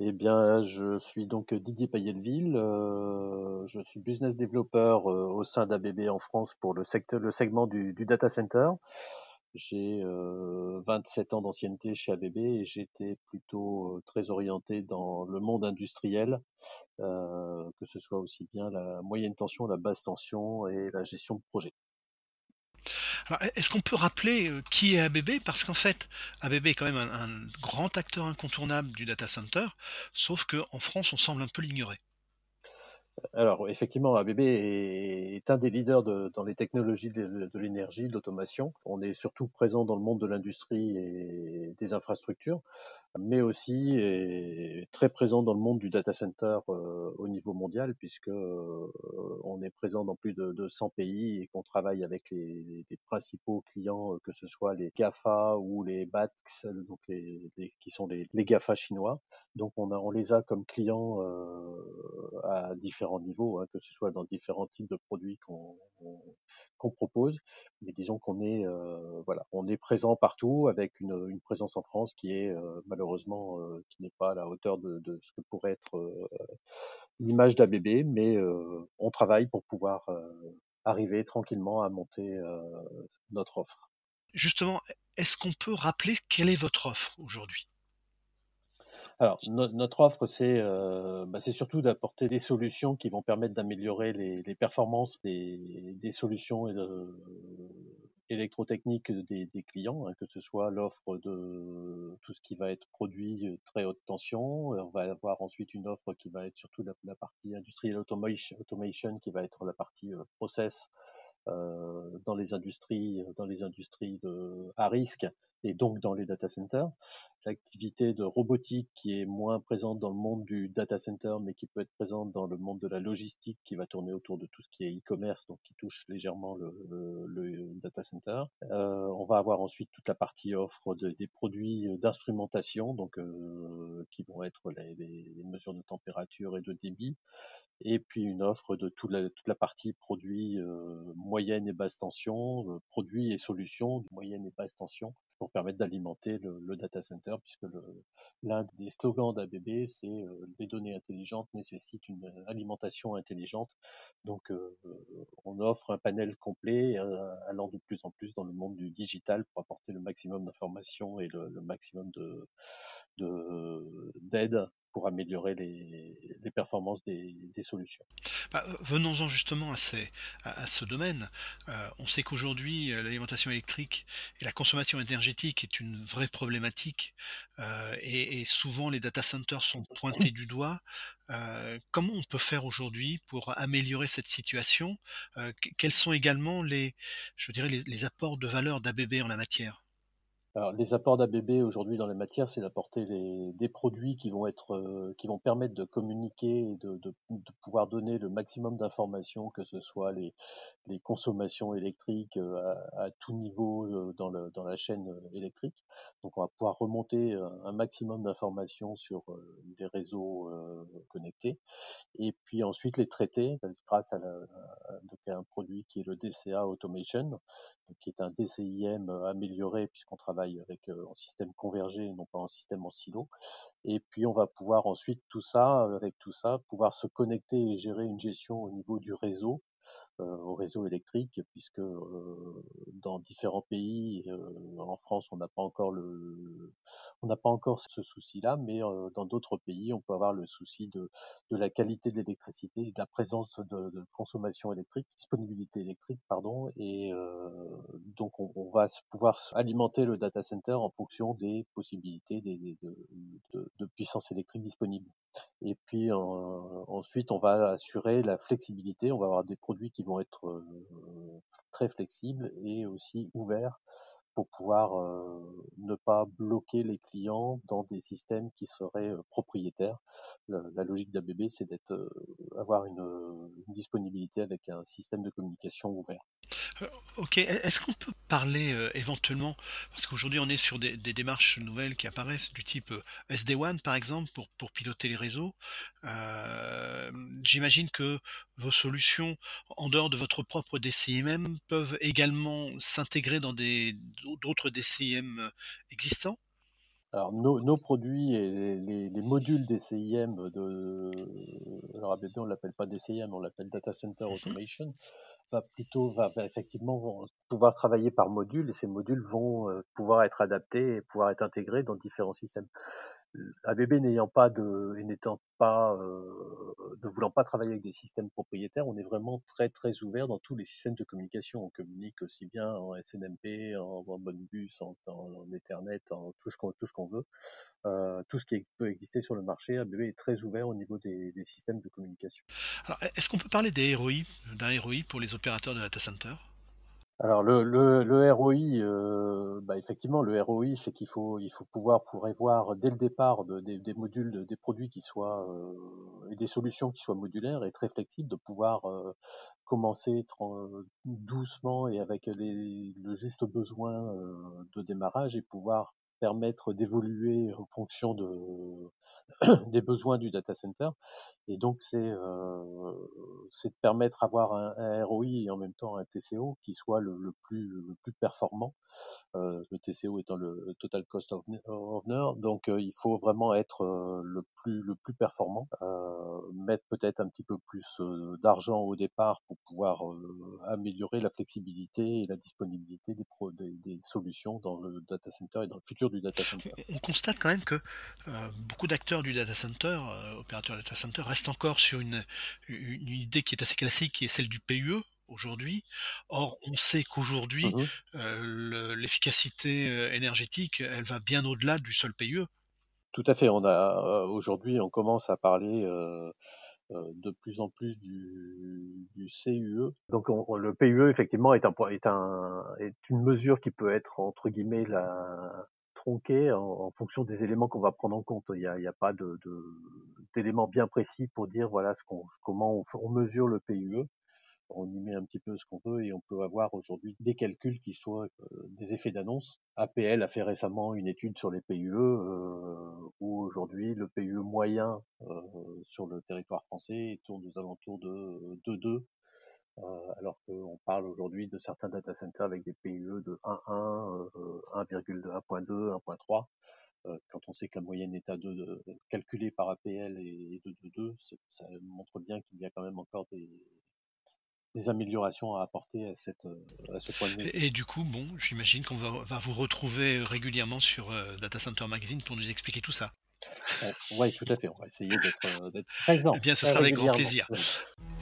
Eh bien, je suis donc Didier Payelleville, heu, je suis business developer, heu, au sein d'ABB en France pour le secteur le segment du du data center. J'ai, heu, 27 ans d'ancienneté chez ABB et j'étais plutôt, heu, très orienté dans le monde industriel, heu, que ce soit aussi bien la moyenne tension, la basse tension et la gestion de projet. Alors, est est-ce qu'on peut rappeler, heu, qui est ABB? Parce qu'en fait, ABB est quand même un un grand acteur incontournable du data center, sauf qu'en France, on semble un peu l'ignorer. Alors effectivement, ABB est un des leaders de dans les technologies de l'énergie, de l'automation. On est surtout présent dans le monde de l'industrie et des infrastructures. mais aussi très présent dans le monde du data center euh, au niveau mondial, puisque euh, on est présent dans plus de, de 100 pays et qu'on travaille avec les, principaux clients, euh, que ce soit les GAFA ou les BATX, donc qui sont les, GAFA chinois. Donc on, les a comme clients à différents niveaux, hein, que ce soit dans différents types de produits qu'on propose. Mais disons qu'on est, euh, voilà, on est présent partout avec une, présence en France qui est euh, malheureusement euh, qui n'est pas à la hauteur de, de ce que pourrait être l'image d'ABB, mais on travaille pour pouvoir arriver tranquillement à monter notre offre. Justement, est-ce qu'on peut rappeler quelle est votre offre aujourd'hui? Alors, no- notre offre, c'est euh, bah, c'est surtout d'apporter des solutions qui vont permettre d'améliorer les, les performances des, des solutions et de- électrotechniques des, des clients, hein, que ce soit l'offre de tout ce qui va être produit euh, très haute tension. Euh, On va avoir ensuite une offre qui va être surtout la, partie industrielle automation, automation, qui va être la partie euh, process euh, dans les industries, dans les industries à risque et donc dans les data centers. L'activité de robotique qui est moins présente dans le monde du data center, mais qui peut être présente dans le monde de la logistique, qui va tourner autour de tout ce qui est e-commerce, donc qui touche légèrement le, data center. Euh, on va avoir ensuite toute la partie offre de, des produits d'instrumentation, donc euh, qui vont être les, mesures de température et de débit, et puis une offre de toute la, toute la partie produits euh, moyenne et basse euh, produits et solutions de moyenne et basse tension pour permettre d'alimenter le, data center, puisque l'un des slogans d'ABB, c'est euh, les données intelligentes nécessitent une alimentation intelligente. Donc euh, on offre un panel complet allant de plus en plus dans le monde du digital pour apporter le maximum d'informations et le, le maximum de d'aide améliorer les, performances des, solutions. Bah, venons-en justement à, ce domaine. Euh, on sait qu'aujourd'hui, euh, l'alimentation électrique et la consommation énergétique est une vraie problématique euh, et, souvent les data centers sont pointés du doigt. Euh, comment on peut faire aujourd'hui pour améliorer cette situation? Euh, Quels sont également les, les apports de valeur d'ABB en la matière? Alors, les apports d'ABB aujourd'hui dans les matières, c'est d'apporter des produits qui vont être, euh, qui vont permettre de communiquer et de, pouvoir donner le maximum d'informations, que ce soit les, consommations électriques euh, à, tout niveau euh, dans, la chaîne électrique. Donc, on va pouvoir remonter un maximum d'informations sur les réseaux connectés et puis ensuite les traiter grâce la, à un produit qui est le DCA Automation, qui est un DCIM amélioré puisqu'on travaille avec en système convergé et non pas en système en silo. Et puis on va pouvoir ensuite tout ça, avec tout ça, pouvoir se connecter et gérer une gestion au niveau du réseau euh, au réseau électrique, puisque euh, dans différents pays, euh, en France, on n'a pas encore le, on n'a pas encore ce souci-là, mais dans d'autres pays, on peut avoir le souci de, de la qualité de l'électricité, de la présence de, de, consommation électrique, disponibilité électrique, pardon, et donc on, on, va pouvoir alimenter le data center en fonction des possibilités des, des, de, de, puissance électrique disponible. Et puis ensuite, on va assurer la flexibilité. On va avoir des produits qui vont être euh, très flexibles et aussi ouverts pour pouvoir ne pas bloquer les clients dans des systèmes qui seraient propriétaires. La, logique d'ABB, c'est d'être avoir une, disponibilité avec un système de communication ouvert. Ok, est-ce qu'on peut parler éventuellement, parce qu'aujourd'hui on est sur des, démarches nouvelles qui apparaissent du type euh, SD-WAN par exemple pour piloter les réseaux. Euh, J'imagine que vos solutions en dehors de votre propre DCIM peuvent également s'intégrer dans d'autres DCIM existants? Alors nos nos produits et les les les modules DCIM de alors on l'appelle pas DCIM, on l'appelle Data Center Mmh Automation, va plutôt va va effectivement vont pouvoir travailler par modules et ces modules vont, heu, pouvoir être adaptés et pouvoir être intégrés dans différents systèmes. ABB n'ayant pas de et n'étant pas, heu, ne voulant pas travailler avec des systèmes propriétaires, on est vraiment très, très ouvert dans tous les systèmes de communication. On communique aussi bien en SNMP, en en Modbus, en Ethernet, en tout ce qu'on tout ce qu'on veut. Heu, tout ce qui peut exister sur le marché, ABB est très ouvert au niveau des systèmes de communication. Alors, est est-ce qu'on peut parler des ROI, d'un ROI pour les opérateurs de data center? Alors le le le ROI, heu, bah, effectivement, le ROI, c'est qu'il faut il faut pouvoir prévoir dès le départ de des modules, de- des produits qui soient, heu et des solutions qui soient modulaires et très flexibles, de pouvoir, heu, commencer doucement et avec les le juste besoin, heu, de démarrage et pouvoir permettre d'évoluer en fonction de des besoins du data center. Et donc, c'est euh, de permettre d'avoir un, ROI et en même temps un TCO qui soit le, plus, le plus performant euh, le TCO étant le Total Cost of Owner. Donc, euh, il faut vraiment être euh, le plus le plus performant, mettre peut-être un petit peu plus d'argent au départ pour pouvoir améliorer la flexibilité et la disponibilité des, pro, des, des, solutions dans le data center et dans le futur du data center. On, on constate quand même que euh, beaucoup d'acteurs du data center, euh, opérateurs data center, restent encore sur une, une idée qui est assez classique, qui est celle du PUE, aujourd'hui. Or, on sait qu'aujourd'hui, mmh euh, l'efficacité euh, énergétique, elle va bien au-delà du seul PUE. Tout à fait. On a aujourd'hui, on commence à parler de plus en plus du, du CUE. Donc, on, le PUE effectivement est, un, est, un, est une mesure qui peut être entre guillemets la en, fonction des éléments qu'on va prendre en compte. Il n'y a, pas d'éléments bien précis pour dire voilà comment on, mesure le PUE on y met un petit peu ce qu'on veut et on peut avoir aujourd'hui des calculs qui soient euh, des effets d'annonce. APL a fait récemment une étude sur les PUE euh, où aujourd'hui le PUE moyen euh, sur le territoire français tourne aux alentours de 2,2 euh, alors qu'on parle aujourd'hui de certains data centers avec des PUE de 1,1, 1,2, 1.2, 1.3. Quand on sait que la moyenne est à 2, calculée par APL et de 2,2, ça montre bien qu'il y a quand même encore des, des améliorations à apporter à, cette, euh, à ce point de vue. Et, et du coup, bon, j'imagine qu'on va, va, vous retrouver régulièrement sur euh, Data Center Magazine pour nous expliquer tout ça. Oui, tout à fait. On va essayer d'être présent. Eh bien, ce sera avec grand plaisir.